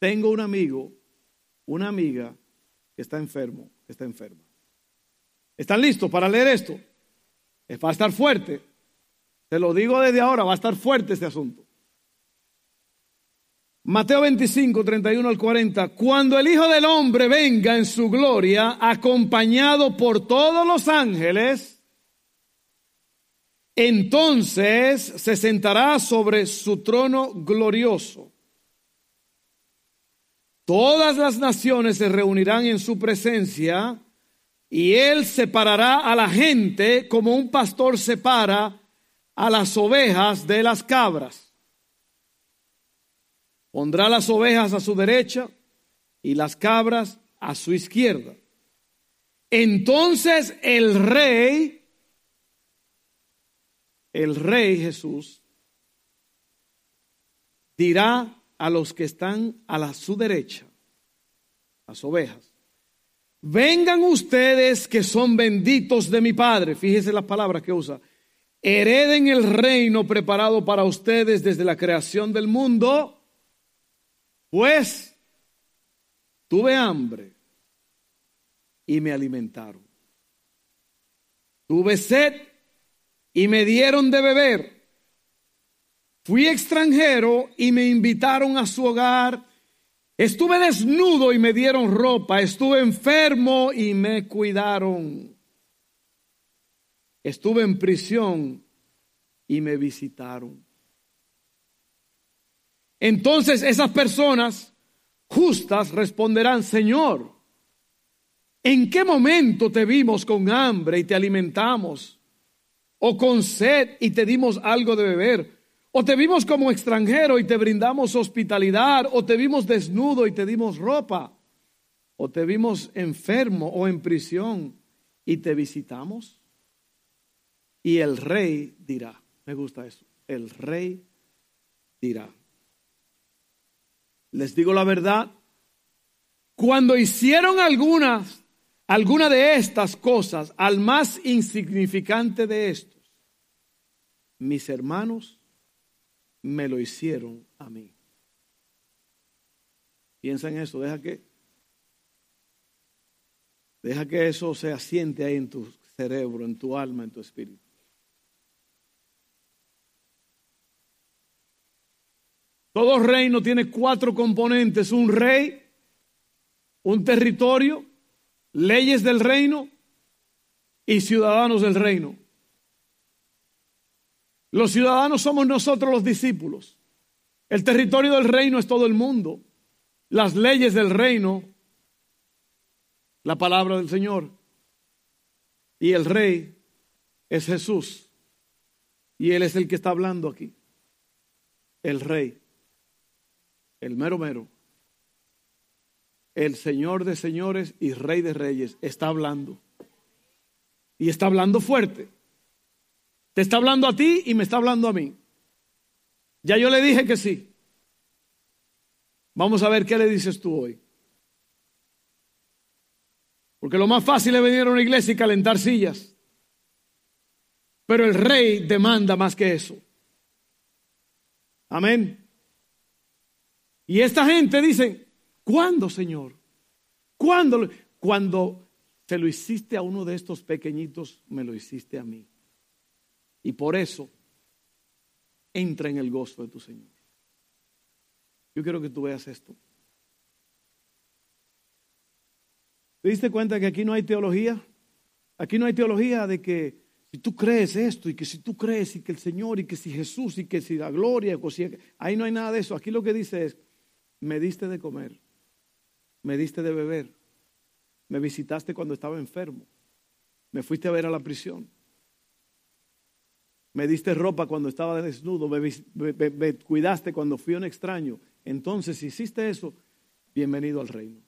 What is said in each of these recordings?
tengo un amigo, una amiga que está enfermo, está enferma. ¿Están listos para leer esto? Va a estar fuerte. Te lo digo desde ahora, va a estar fuerte este asunto. Mateo 25, 31 al 40. Cuando el Hijo del Hombre venga en su gloria, acompañado por todos los ángeles, entonces se sentará sobre su trono glorioso. Todas las naciones se reunirán en su presencia y él separará a la gente como un pastor separa a las ovejas de las cabras. Pondrá las ovejas a su derecha y las cabras a su izquierda. Entonces el rey, el rey Jesús, dirá a los que están a la, su derecha, las ovejas, vengan ustedes que son benditos de mi Padre, fíjese las palabras que usa, hereden el reino preparado para ustedes desde la creación del mundo pues tuve hambre y me alimentaron. Tuve sed y me dieron de beber. Fui extranjero y me invitaron a su hogar. Estuve desnudo y me dieron ropa. Estuve enfermo y me cuidaron. Estuve en prisión y me visitaron. Entonces esas personas justas responderán, Señor, ¿en qué momento te vimos con hambre y te alimentamos? ¿O con sed y te dimos algo de beber? ¿O te vimos como extranjero y te brindamos hospitalidad? ¿O te vimos desnudo y te dimos ropa? ¿O te vimos enfermo o en prisión y te visitamos? Y el rey dirá, me gusta eso, el rey dirá, les digo la verdad, cuando hicieron algunas, alguna de estas cosas al más insignificante de estos, mis hermanos me lo hicieron a mí. Piensa en eso, deja que deja que eso se asiente ahí en tu cerebro, en tu alma, en tu espíritu. Todo reino tiene cuatro componentes, un rey, un territorio, leyes del reino y ciudadanos del reino. Los ciudadanos somos nosotros los discípulos. El territorio del reino es todo el mundo. Las leyes del reino, la palabra del Señor. Y el rey es Jesús. Y Él es el que está hablando aquí. El rey el mero mero, el Señor de señores y Rey de reyes está hablando. Y está hablando fuerte. Te está hablando a ti y me está hablando a mí. Ya yo le dije que sí. Vamos a ver qué le dices tú hoy. Porque lo más fácil es venir a una iglesia y calentar sillas. Pero el rey demanda más que eso. Amén. Y esta gente dice, ¿cuándo, Señor? ¿Cuándo? Cuando se lo hiciste a uno de estos pequeñitos, me lo hiciste a mí. Y por eso, entra en el gozo de tu Señor. Yo quiero que tú veas esto. ¿Te diste cuenta que aquí no hay teología? Aquí no hay teología de que si tú crees esto y que si tú crees y que el Señor y que si Jesús y que si la gloria, ahí no hay nada de eso. Aquí lo que dice es, me diste de comer, me diste de beber, me visitaste cuando estaba enfermo, me fuiste a ver a la prisión, me diste ropa cuando estaba desnudo, me, cuidaste cuando fui un extraño. Entonces, si hiciste eso, bienvenido al reino.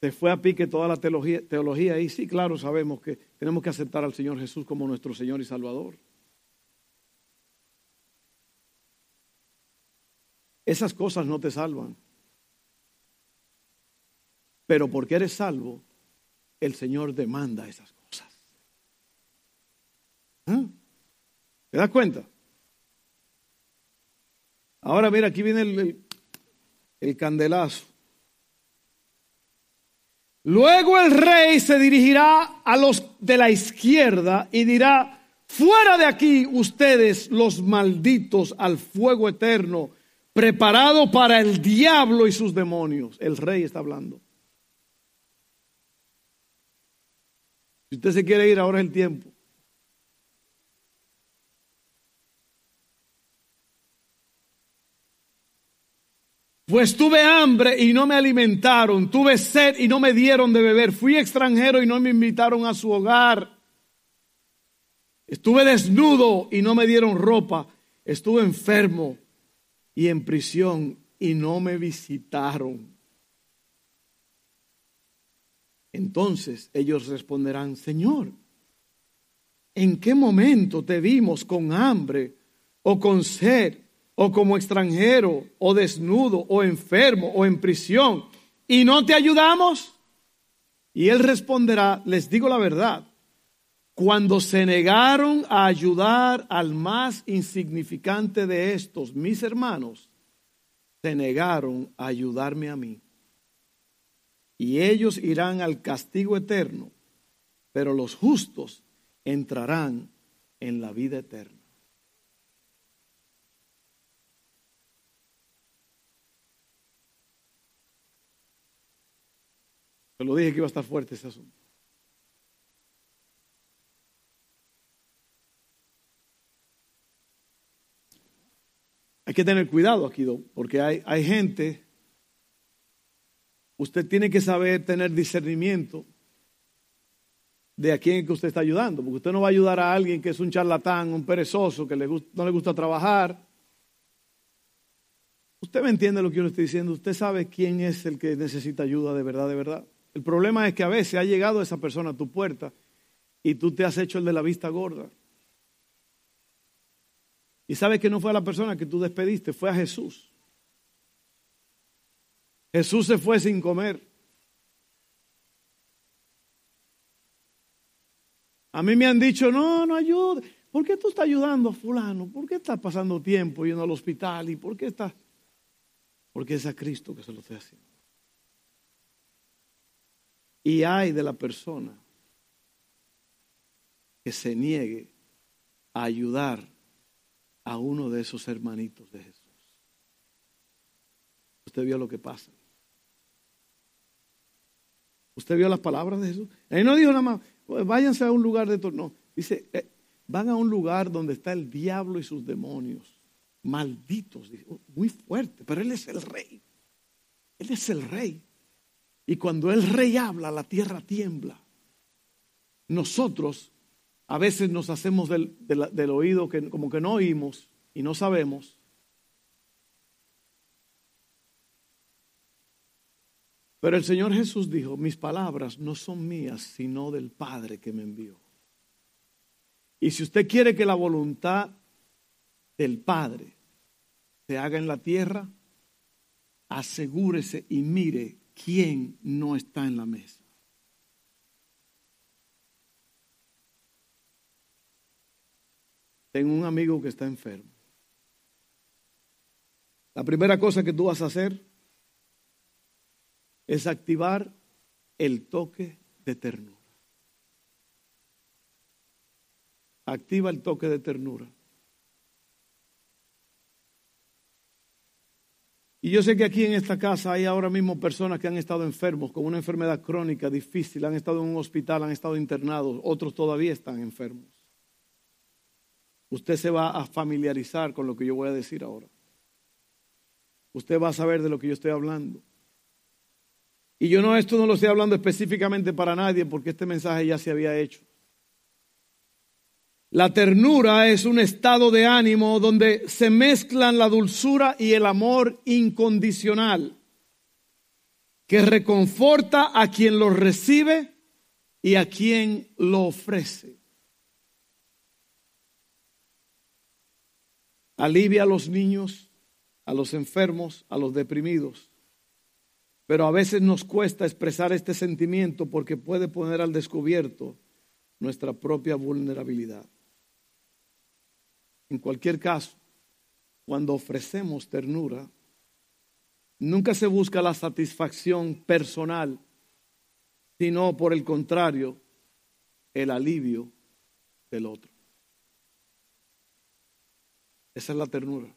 Se fue a pique toda la teología, teología y sí, claro, sabemos que tenemos que aceptar al Señor Jesús como nuestro Señor y Salvador. Esas cosas no te salvan. Pero porque eres salvo, el Señor demanda esas cosas. ¿Ah? ¿Te das cuenta? Ahora mira, aquí viene el, el candelazo. Luego el rey se dirigirá a los de la izquierda y dirá, fuera de aquí ustedes los malditos al fuego eterno, preparado para el diablo y sus demonios. El rey está hablando. Si usted se quiere ir, ahora es el tiempo. Pues tuve hambre y no me alimentaron, tuve sed y no me dieron de beber, fui extranjero y no me invitaron a su hogar. Estuve desnudo y no me dieron ropa, estuve enfermo y en prisión y no me visitaron. Entonces ellos responderán, Señor, ¿en qué momento te vimos con hambre o con sed? O como extranjero, o desnudo, o enfermo, o en prisión, y no te ayudamos? Y él responderá, les digo la verdad, cuando se negaron a ayudar al más insignificante de estos, mis hermanos, se negaron a ayudarme a mí. Y ellos irán al castigo eterno, pero los justos entrarán en la vida eterna. Te lo dije que iba a estar fuerte ese asunto. Hay que tener cuidado aquí, porque hay, hay gente, usted tiene que saber tener discernimiento de a quién que usted está ayudando, porque usted no va a ayudar a alguien que es un charlatán, un perezoso, que no le gusta trabajar. Usted me entiende lo que yo le estoy diciendo, usted sabe quién es el que necesita ayuda de verdad, de verdad. El problema es que a veces ha llegado esa persona a tu puerta y tú te has hecho el de la vista gorda. Y sabes que no fue a la persona que tú despediste, fue a Jesús. Jesús se fue sin comer. A mí me han dicho, no, no ayude. ¿Por qué tú estás ayudando a fulano? ¿Por qué estás pasando tiempo yendo al hospital? ¿Y por qué estás? Porque es a Cristo que se lo estoy haciendo. Y hay de la persona que se niegue a ayudar a uno de esos hermanitos de Jesús. Usted vio lo que pasa. Usted vio las palabras de Jesús. Él no dijo nada más, pues váyanse a un lugar de No, dice, eh, van a un lugar donde está el diablo y sus demonios. Malditos. muy fuerte, pero Él es el rey. Él es el rey. Y cuando el rey habla, la tierra tiembla. Nosotros a veces nos hacemos del, oído que como que no oímos y no sabemos. Pero el Señor Jesús dijo, mis palabras no son mías, sino del Padre que me envió. Y si usted quiere que la voluntad del Padre se haga en la tierra, asegúrese y mire ¿quién no está en la mesa? Tengo un amigo que está enfermo. La primera cosa que tú vas a hacer es activar el toque de ternura. Activa el toque de ternura. Y yo sé que aquí en esta casa hay ahora mismo personas que han estado enfermos con una enfermedad crónica difícil, han estado en un hospital, han estado internados, otros todavía están enfermos. Usted se va a familiarizar con lo que yo voy a decir ahora. Usted va a saber de lo que yo estoy hablando. Y yo no, esto no lo estoy hablando específicamente para nadie porque este mensaje ya se había hecho. La ternura es un estado de ánimo donde se mezclan la dulzura y el amor incondicional, que reconforta a quien lo recibe y a quien lo ofrece. Alivia a los niños, a los enfermos, a los deprimidos. Pero a veces nos cuesta expresar este sentimiento porque puede poner al descubierto nuestra propia vulnerabilidad. En cualquier caso, cuando ofrecemos ternura, nunca se busca la satisfacción personal, sino por el contrario, el alivio del otro. Esa es la ternura.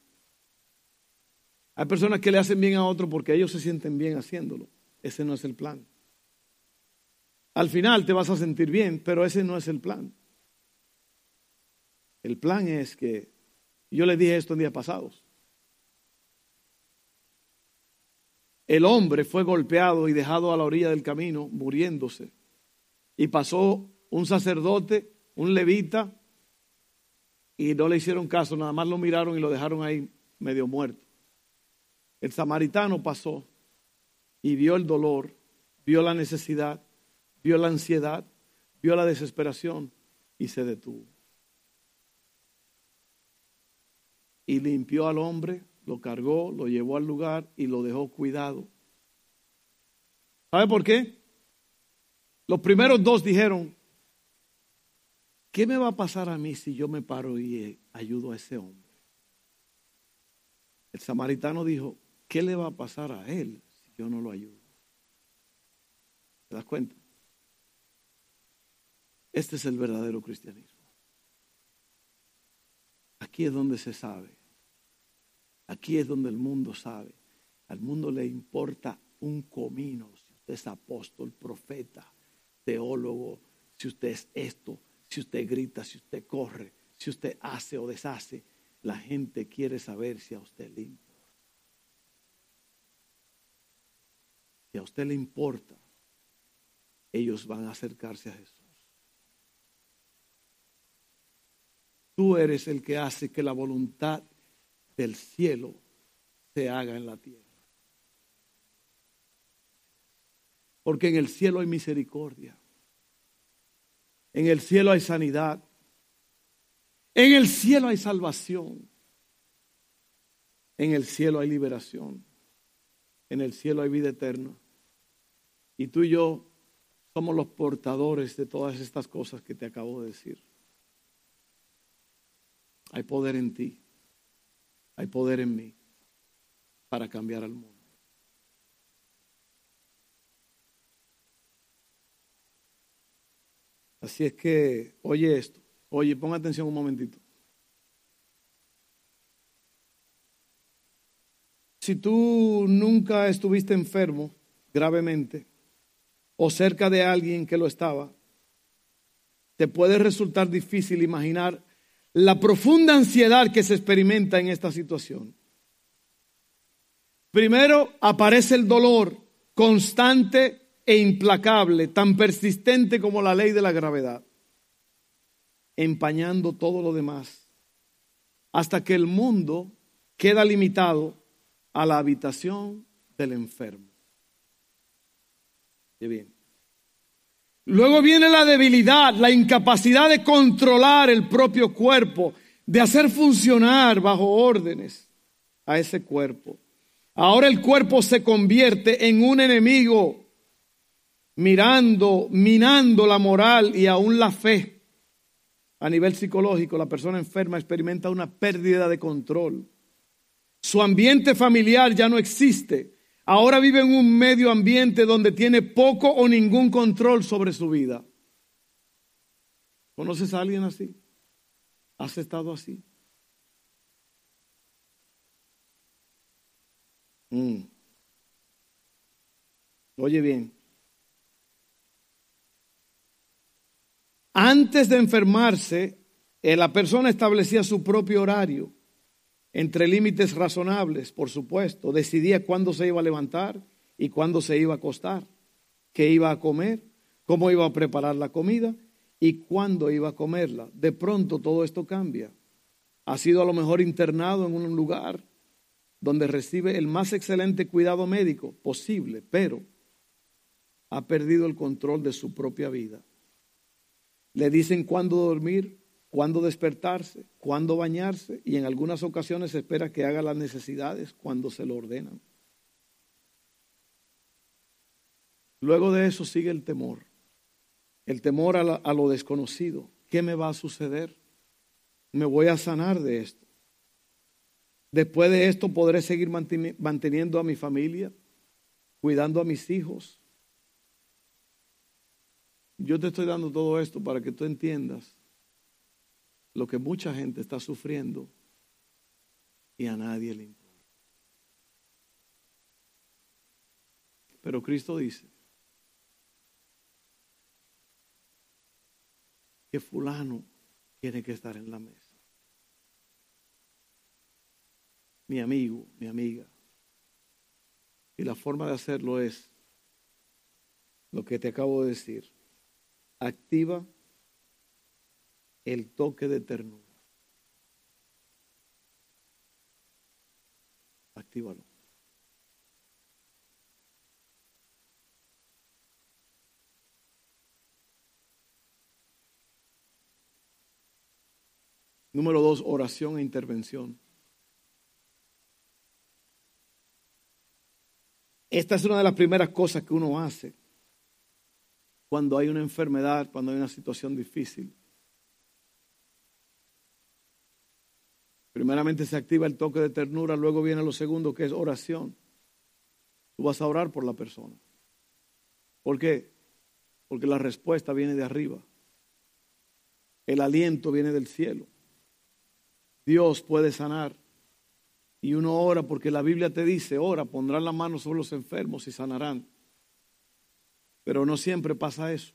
Hay personas que le hacen bien a otro porque ellos se sienten bien haciéndolo. Ese no es el plan. Al final te vas a sentir bien, pero ese no es el plan. El plan es que, yo le dije esto en días pasados, el hombre fue golpeado y dejado a la orilla del camino, muriéndose. Y pasó un sacerdote, un levita, y no le hicieron caso, nada más lo miraron y lo dejaron ahí medio muerto. El samaritano pasó y vio el dolor, vio la necesidad, vio la ansiedad, vio la desesperación y se detuvo. Y limpió al hombre, lo cargó, lo llevó al lugar y lo dejó cuidado. ¿Sabe por qué? Los primeros dos dijeron, ¿qué me va a pasar a mí si yo me paro y ayudo a ese hombre? El samaritano dijo, ¿qué le va a pasar a él si yo no lo ayudo? ¿Te das cuenta? Este es el verdadero cristianismo. Aquí es donde se sabe. Aquí es donde el mundo sabe. Al mundo le importa un comino si usted es apóstol, profeta, teólogo, si usted es esto, si usted grita, si usted corre, si usted hace o deshace. La gente quiere saber si a usted le importa. Si a usted le importa, ellos van a acercarse a Jesús. Tú eres el que hace que la voluntad del cielo se haga en la tierra. Porque en el cielo hay misericordia. En el cielo hay sanidad. En el cielo hay salvación. En el cielo hay liberación. En el cielo hay vida eterna. Y tú y yo somos los portadores de todas estas cosas que te acabo de decir. Hay poder en ti. Hay poder en mí para cambiar al mundo. Así es que, oye esto. Oye, pon atención un momentito. Si tú nunca estuviste enfermo gravemente, o cerca de alguien que lo estaba, te puede resultar difícil imaginar la profunda ansiedad que se experimenta en esta situación. Primero aparece el dolor constante e implacable, tan persistente como la ley de la gravedad, empañando todo lo demás, hasta que el mundo queda limitado a la habitación del enfermo bien. Luego viene la debilidad, la incapacidad de controlar el propio cuerpo, de hacer funcionar bajo órdenes a ese cuerpo. Ahora el cuerpo se convierte en un enemigo, mirando, minando la moral y aún la fe. A nivel psicológico, la persona enferma experimenta una pérdida de control. Su ambiente familiar ya no existe Ahora vive en un medio ambiente donde tiene poco o ningún control sobre su vida. ¿Conoces a alguien así? ¿Has estado así? Mm. Oye bien. Antes de enfermarse, eh, la persona establecía su propio horario entre límites razonables, por supuesto. Decidía cuándo se iba a levantar y cuándo se iba a acostar, qué iba a comer, cómo iba a preparar la comida y cuándo iba a comerla. De pronto todo esto cambia. Ha sido a lo mejor internado en un lugar donde recibe el más excelente cuidado médico posible, pero ha perdido el control de su propia vida. Le dicen cuándo dormir, cuándo despertarse, cuándo bañarse y en algunas ocasiones espera que haga las necesidades cuando se lo ordenan. Luego de eso sigue el temor, el temor a, a lo desconocido. ¿Qué me va a suceder? ¿Me voy a sanar de esto? Después de esto podré seguir manteniendo a mi familia, cuidando a mis hijos. Yo te estoy dando todo esto para que tú entiendas lo que mucha gente está sufriendo y a nadie le importa. Pero Cristo dice que fulano tiene que estar en la mesa. Mi amigo, mi amiga. Y la forma de hacerlo es lo que te acabo de decir. Activa el toque de ternura. Actívalo. Número dos, oración e intervención. Esta es una de las primeras cosas que uno hace cuando hay una enfermedad, cuando hay una situación difícil. Primeramente se activa el toque de ternura, luego viene lo segundo que es oración. Tú vas a orar por la persona. ¿Por qué? Porque la respuesta viene de arriba. El aliento viene del cielo. Dios puede sanar. Y uno ora porque la Biblia te dice, ora, pondrán la mano sobre los enfermos y sanarán. Pero no siempre pasa eso.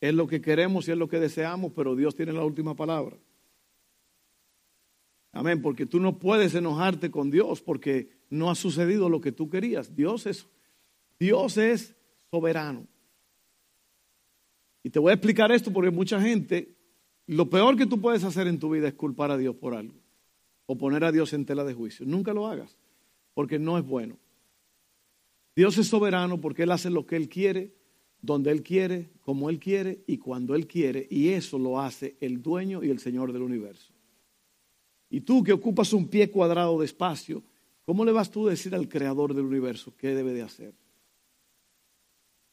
Es lo que queremos y es lo que deseamos, pero Dios tiene la última palabra. Amén, porque tú no puedes enojarte con Dios porque no ha sucedido lo que tú querías. Dios es, Dios es soberano. Y te voy a explicar esto porque mucha gente lo peor que tú puedes hacer en tu vida es culpar a Dios por algo o poner a Dios en tela de juicio. Nunca lo hagas, porque no es bueno. Dios es soberano porque Él hace lo que Él quiere, donde Él quiere, como Él quiere y cuando Él quiere, y eso lo hace el dueño y el Señor del universo. Y tú que ocupas un pie cuadrado de espacio, ¿cómo le vas tú a decir al creador del universo qué debe de hacer?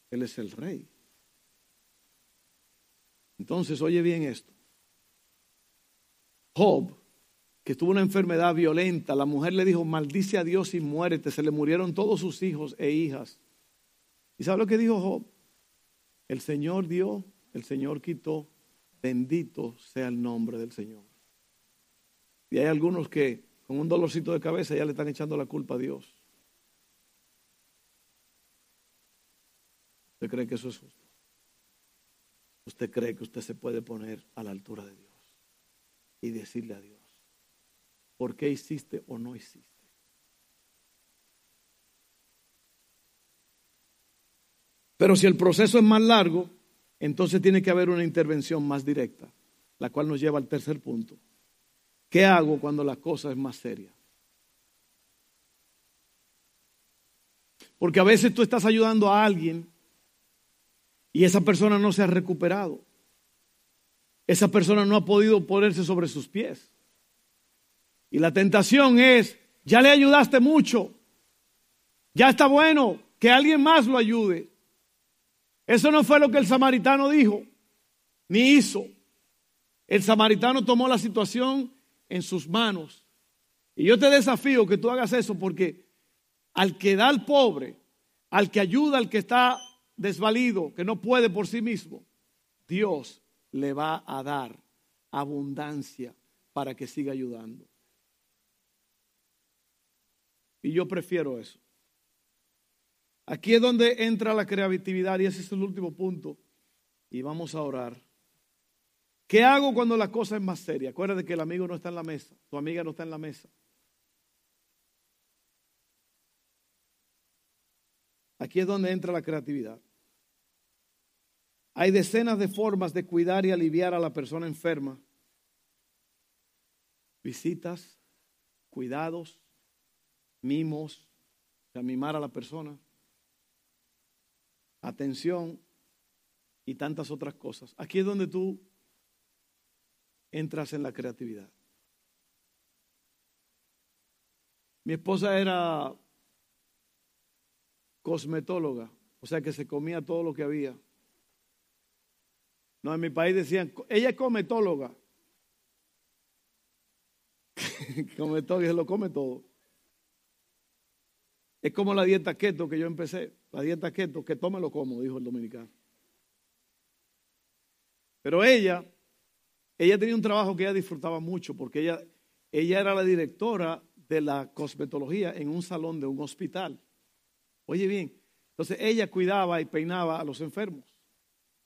Él es el rey. Entonces, oye bien esto. Job, que tuvo una enfermedad violenta, la mujer le dijo, maldice a Dios y muérete, se le murieron todos sus hijos e hijas. ¿Y sabe lo que dijo Job? El Señor dio, el Señor quitó, bendito sea el nombre del Señor. Y hay algunos que con un dolorcito de cabeza ya le están echando la culpa a Dios. ¿Usted cree que eso es justo? ¿Usted cree que usted se puede poner a la altura de Dios? y decirle a Dios, ¿por qué hiciste o no hiciste? Pero si el proceso es más largo, entonces tiene que haber una intervención más directa, la cual nos lleva al tercer punto. ¿Qué hago cuando la cosa es más seria? Porque a veces tú estás ayudando a alguien y esa persona no se ha recuperado esa persona no ha podido ponerse sobre sus pies. Y la tentación es, ya le ayudaste mucho, ya está bueno, que alguien más lo ayude. Eso no fue lo que el samaritano dijo, ni hizo. El samaritano tomó la situación en sus manos. Y yo te desafío que tú hagas eso porque al que da al pobre, al que ayuda al que está desvalido, que no puede por sí mismo, Dios le va a dar abundancia para que siga ayudando. Y yo prefiero eso. Aquí es donde entra la creatividad y ese es el último punto. Y vamos a orar. ¿Qué hago cuando la cosa es más seria? Acuérdate que el amigo no está en la mesa, tu amiga no está en la mesa. Aquí es donde entra la creatividad. Hay decenas de formas de cuidar y aliviar a la persona enferma. Visitas, cuidados, mimos, mimar a la persona, atención y tantas otras cosas. Aquí es donde tú entras en la creatividad. Mi esposa era cosmetóloga, o sea que se comía todo lo que había. No, en mi país decían, ella es cometóloga. come todo y se lo come todo. Es como la dieta keto que yo empecé. La dieta keto, que tome lo como, dijo el dominicano. Pero ella, ella tenía un trabajo que ella disfrutaba mucho porque ella, ella era la directora de la cosmetología en un salón de un hospital. Oye bien, entonces ella cuidaba y peinaba a los enfermos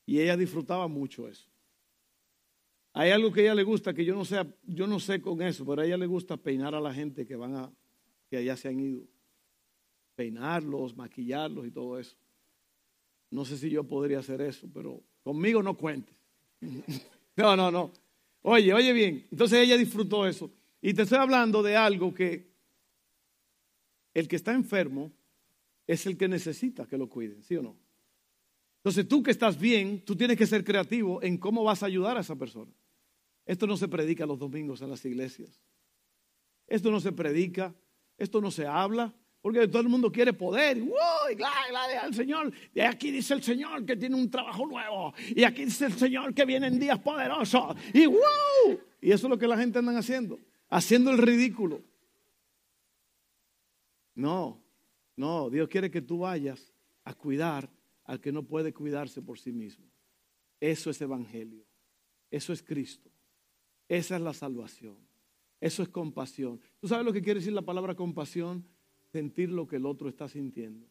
y ella disfrutaba mucho eso. Hay algo que ella le gusta que yo no sé, yo no sé con eso, pero a ella le gusta peinar a la gente que van a que allá se han ido. Peinarlos, maquillarlos y todo eso. No sé si yo podría hacer eso, pero conmigo no cuentes. No, no, no. Oye, oye bien. Entonces ella disfrutó eso. Y te estoy hablando de algo que el que está enfermo es el que necesita que lo cuiden, ¿sí o no? Entonces tú que estás bien, tú tienes que ser creativo en cómo vas a ayudar a esa persona. Esto no se predica los domingos en las iglesias. Esto no se predica, esto no se habla, porque todo el mundo quiere poder. ¡Wow! al Señor. Y aquí dice el Señor que tiene un trabajo nuevo. Y aquí dice el Señor que vienen días poderosos. Y ¡wow! Y eso es lo que la gente anda haciendo. Haciendo el ridículo. No, no. Dios quiere que tú vayas a cuidar al que no puede cuidarse por sí mismo. Eso es evangelio. Eso es Cristo. Esa es la salvación. Eso es compasión. ¿Tú sabes lo que quiere decir la palabra compasión? Sentir lo que el otro está sintiendo.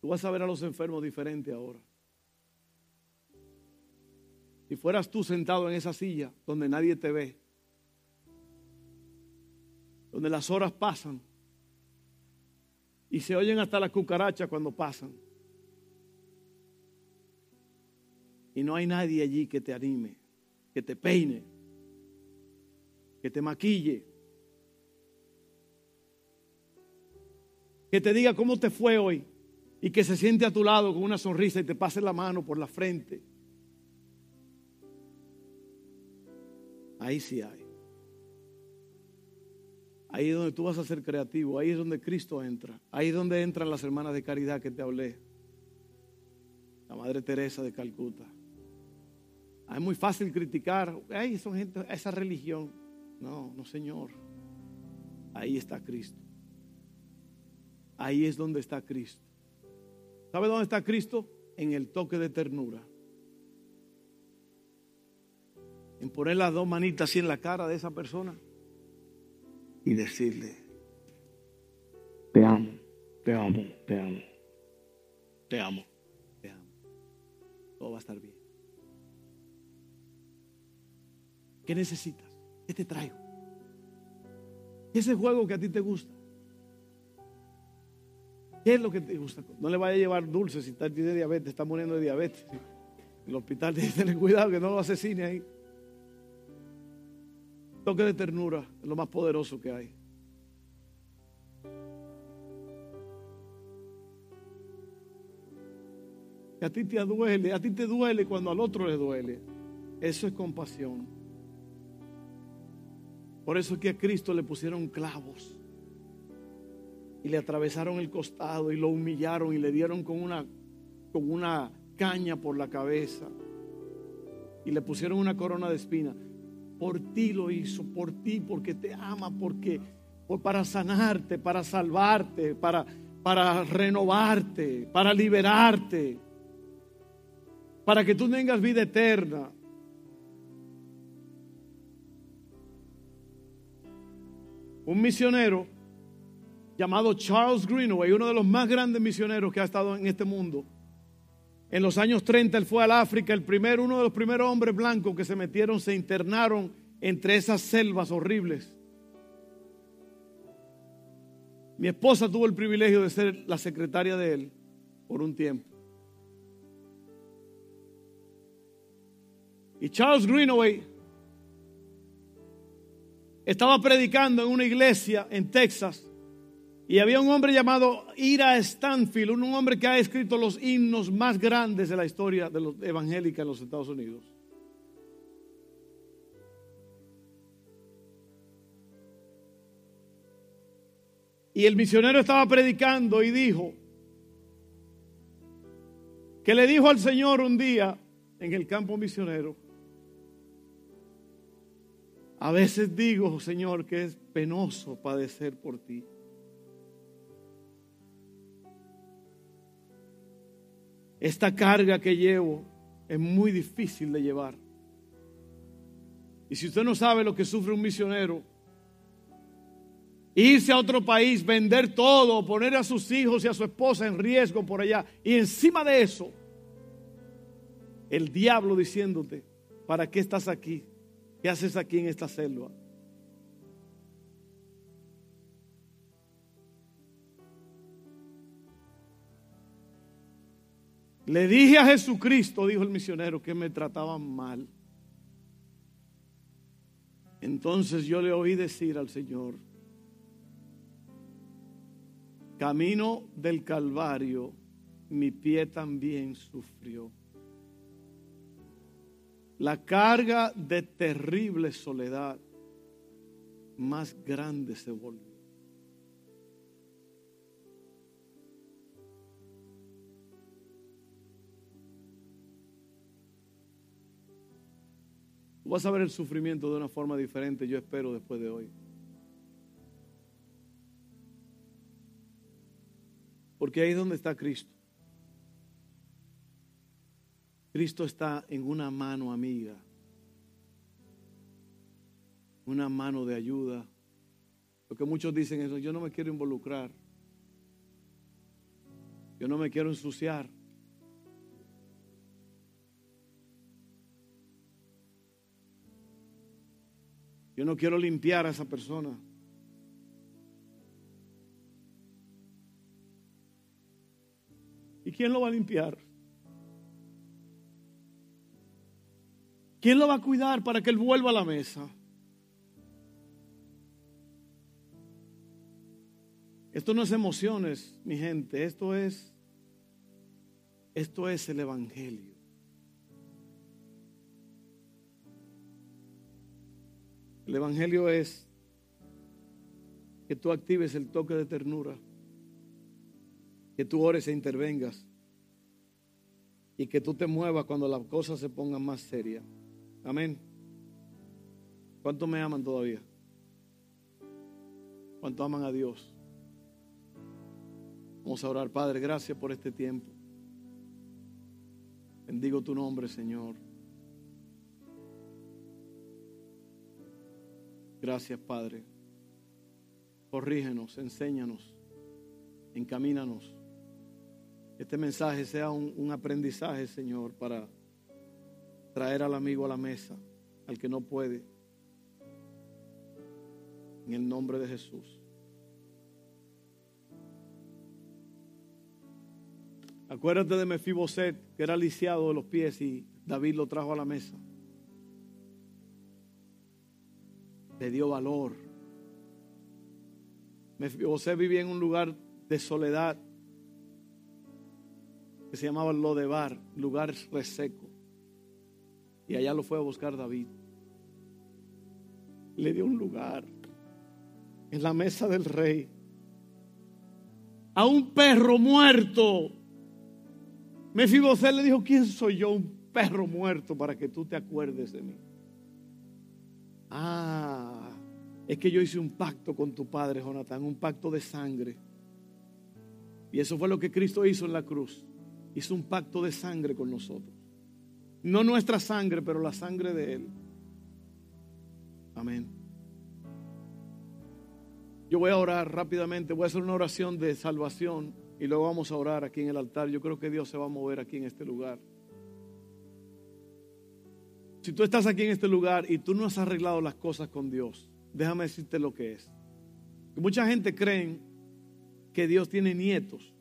Tú vas a ver a los enfermos diferente ahora. Si fueras tú sentado en esa silla donde nadie te ve, donde las horas pasan y se oyen hasta las cucarachas cuando pasan. y no hay nadie allí que te anime, que te peine, que te maquille, que te diga cómo te fue hoy y que se siente a tu lado con una sonrisa y te pase la mano por la frente. Ahí sí hay. Ahí es donde tú vas a ser creativo, ahí es donde Cristo entra, ahí es donde entran las hermanas de caridad que te hablé, la Madre Teresa de Calcuta. Es muy fácil criticar, son gente, esa religión. No, no, Señor. Ahí está Cristo. Ahí es donde está Cristo. ¿Sabe dónde está Cristo? En el toque de ternura. En poner las dos manitas así en la cara de esa persona y decirle, te amo, te amo, te amo, te amo, te amo. Todo va a estar bien. ¿Qué necesitas? ¿Qué te traigo? ¿Qué es el juego que a ti te gusta? ¿Qué es lo que te gusta? No le vaya a llevar dulces si tiene diabetes, está muriendo de diabetes. El hospital tiene que tener cuidado que no lo asesine ahí. Toque de ternura es lo más poderoso que hay. Que a ti te duele, a ti te duele cuando al otro le duele. Eso es compasión. Por eso es que a Cristo le pusieron clavos y le atravesaron el costado y lo humillaron y le dieron con una, con una caña por la cabeza y le pusieron una corona de espina. Por ti lo hizo, por ti, porque te ama, porque para sanarte, para salvarte, para, para renovarte, para liberarte, para que tú tengas vida eterna. Un misionero llamado Charles Greenaway, uno de los más grandes misioneros que ha estado en este mundo. En los años 30 él fue al África, el primero, uno de los primeros hombres blancos que se metieron, se internaron entre esas selvas horribles. Mi esposa tuvo el privilegio de ser la secretaria de él por un tiempo. Y Charles Greenaway estaba predicando en una iglesia en Texas y había un hombre llamado Ira Stanfield, un hombre que ha escrito los himnos más grandes de la historia de los evangélica en los Estados Unidos. Y el misionero estaba predicando y dijo que le dijo al Señor un día en el campo misionero, A veces digo, Señor, que es penoso padecer por ti. Esta carga que llevo es muy difícil de llevar. Y si usted no sabe lo que sufre un misionero, irse a otro país, vender todo, poner a sus hijos y a su esposa en riesgo por allá, y encima de eso, el diablo diciéndote, ¿para qué estás aquí? ¿Qué haces aquí en esta selva? Le dije a Jesucristo, dijo el misionero, que me trataban mal. Entonces yo le oí decir al Señor, camino del Calvario, mi pie también sufrió. La carga de terrible soledad más grande se volvió. Vas a ver el sufrimiento de una forma diferente, yo espero, después de hoy. Porque ahí es donde está Cristo. Cristo está en una mano amiga, una mano de ayuda. Porque muchos dicen eso, yo no me quiero involucrar, yo no me quiero ensuciar. Yo no quiero limpiar a esa persona. ¿Y quién lo va a limpiar? ¿Quién lo va a cuidar para que él vuelva a la mesa? Esto no es emociones, mi gente, esto es esto es el evangelio. El Evangelio es que tú actives el toque de ternura, que tú ores e intervengas y que tú te muevas cuando las cosas se pongan más serias. Amén. ¿Cuántos me aman todavía? ¿Cuántos aman a Dios? Vamos a orar, Padre, gracias por este tiempo. Bendigo tu nombre, Señor. Gracias, Padre. Corrígenos, enséñanos, encamínanos. Este mensaje sea un, aprendizaje, Señor, para traer al amigo a la mesa, al que no puede. En el nombre de Jesús. Acuérdate de Mefiboset, que era lisiado de los pies y David lo trajo a la mesa. le dio valor. José vivía en un lugar de soledad que se llamaba Lodebar, lugar reseco. Y allá lo fue a buscar David. Le dio un lugar en la mesa del rey a un perro muerto. Mefibosé le dijo, ¿quién soy yo? Un perro muerto para que tú te acuerdes de mí. Ah, es que yo hice un pacto con tu padre, Jonathan, un pacto de sangre. Y eso fue lo que Cristo hizo en la cruz. Hizo un pacto de sangre con nosotros. No nuestra sangre, pero la sangre de Él. Amén. Yo voy a orar rápidamente, voy a hacer una oración de salvación y luego vamos a orar aquí en el altar. Yo creo que Dios se va a mover aquí en este lugar. Si tú estás aquí en este lugar y tú no has arreglado las cosas con Dios, déjame decirte lo que es. Mucha gente cree que Dios tiene nietos.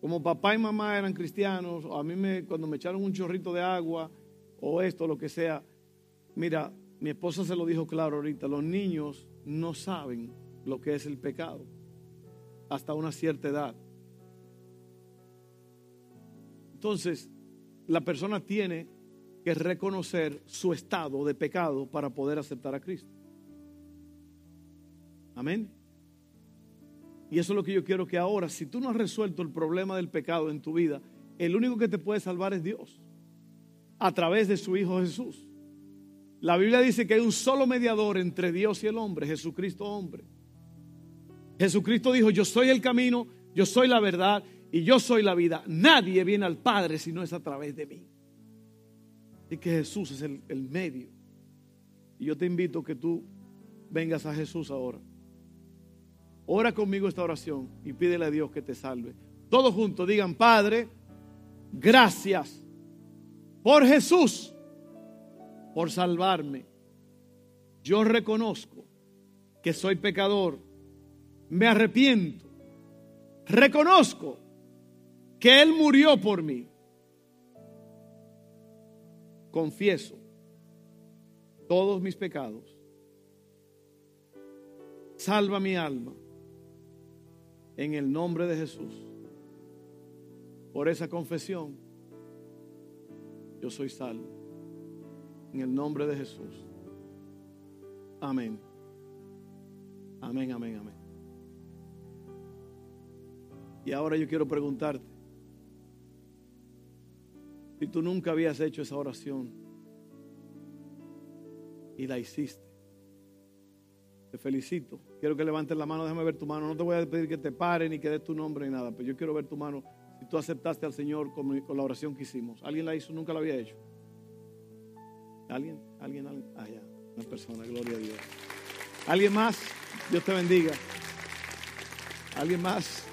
Como papá y mamá eran cristianos, a mí me, cuando me echaron un chorrito de agua o esto, lo que sea, mira, mi esposa se lo dijo claro ahorita, los niños no saben lo que es el pecado hasta una cierta edad. Entonces, la persona tiene que reconocer su estado de pecado para poder aceptar a Cristo. Amén. Y eso es lo que yo quiero que ahora, si tú no has resuelto el problema del pecado en tu vida, el único que te puede salvar es Dios, a través de su Hijo Jesús. La Biblia dice que hay un solo mediador entre Dios y el hombre, Jesucristo hombre. Jesucristo dijo, yo soy el camino, yo soy la verdad y yo soy la vida. Nadie viene al Padre si no es a través de mí. Y que Jesús es el, el medio. Y yo te invito a que tú vengas a Jesús ahora. Ora conmigo esta oración y pídele a Dios que te salve. Todos juntos digan, Padre, gracias por Jesús, por salvarme. Yo reconozco que soy pecador. Me arrepiento. Reconozco que Él murió por mí. Confieso todos mis pecados. Salva mi alma en el nombre de Jesús. Por esa confesión, yo soy salvo. En el nombre de Jesús. Amén. Amén, amén, amén. Y ahora yo quiero preguntarte, si tú nunca habías hecho esa oración y la hiciste, te felicito. Quiero que levantes la mano, déjame ver tu mano. No te voy a pedir que te pare ni que des tu nombre ni nada, pero yo quiero ver tu mano si tú aceptaste al Señor con, la oración que hicimos. ¿Alguien la hizo? Nunca la había hecho. ¿Alguien? ¿Alguien? ¿Alguien? Ah, ya. Una persona, gloria a Dios. ¿Alguien más? Dios te bendiga. ¿Alguien más?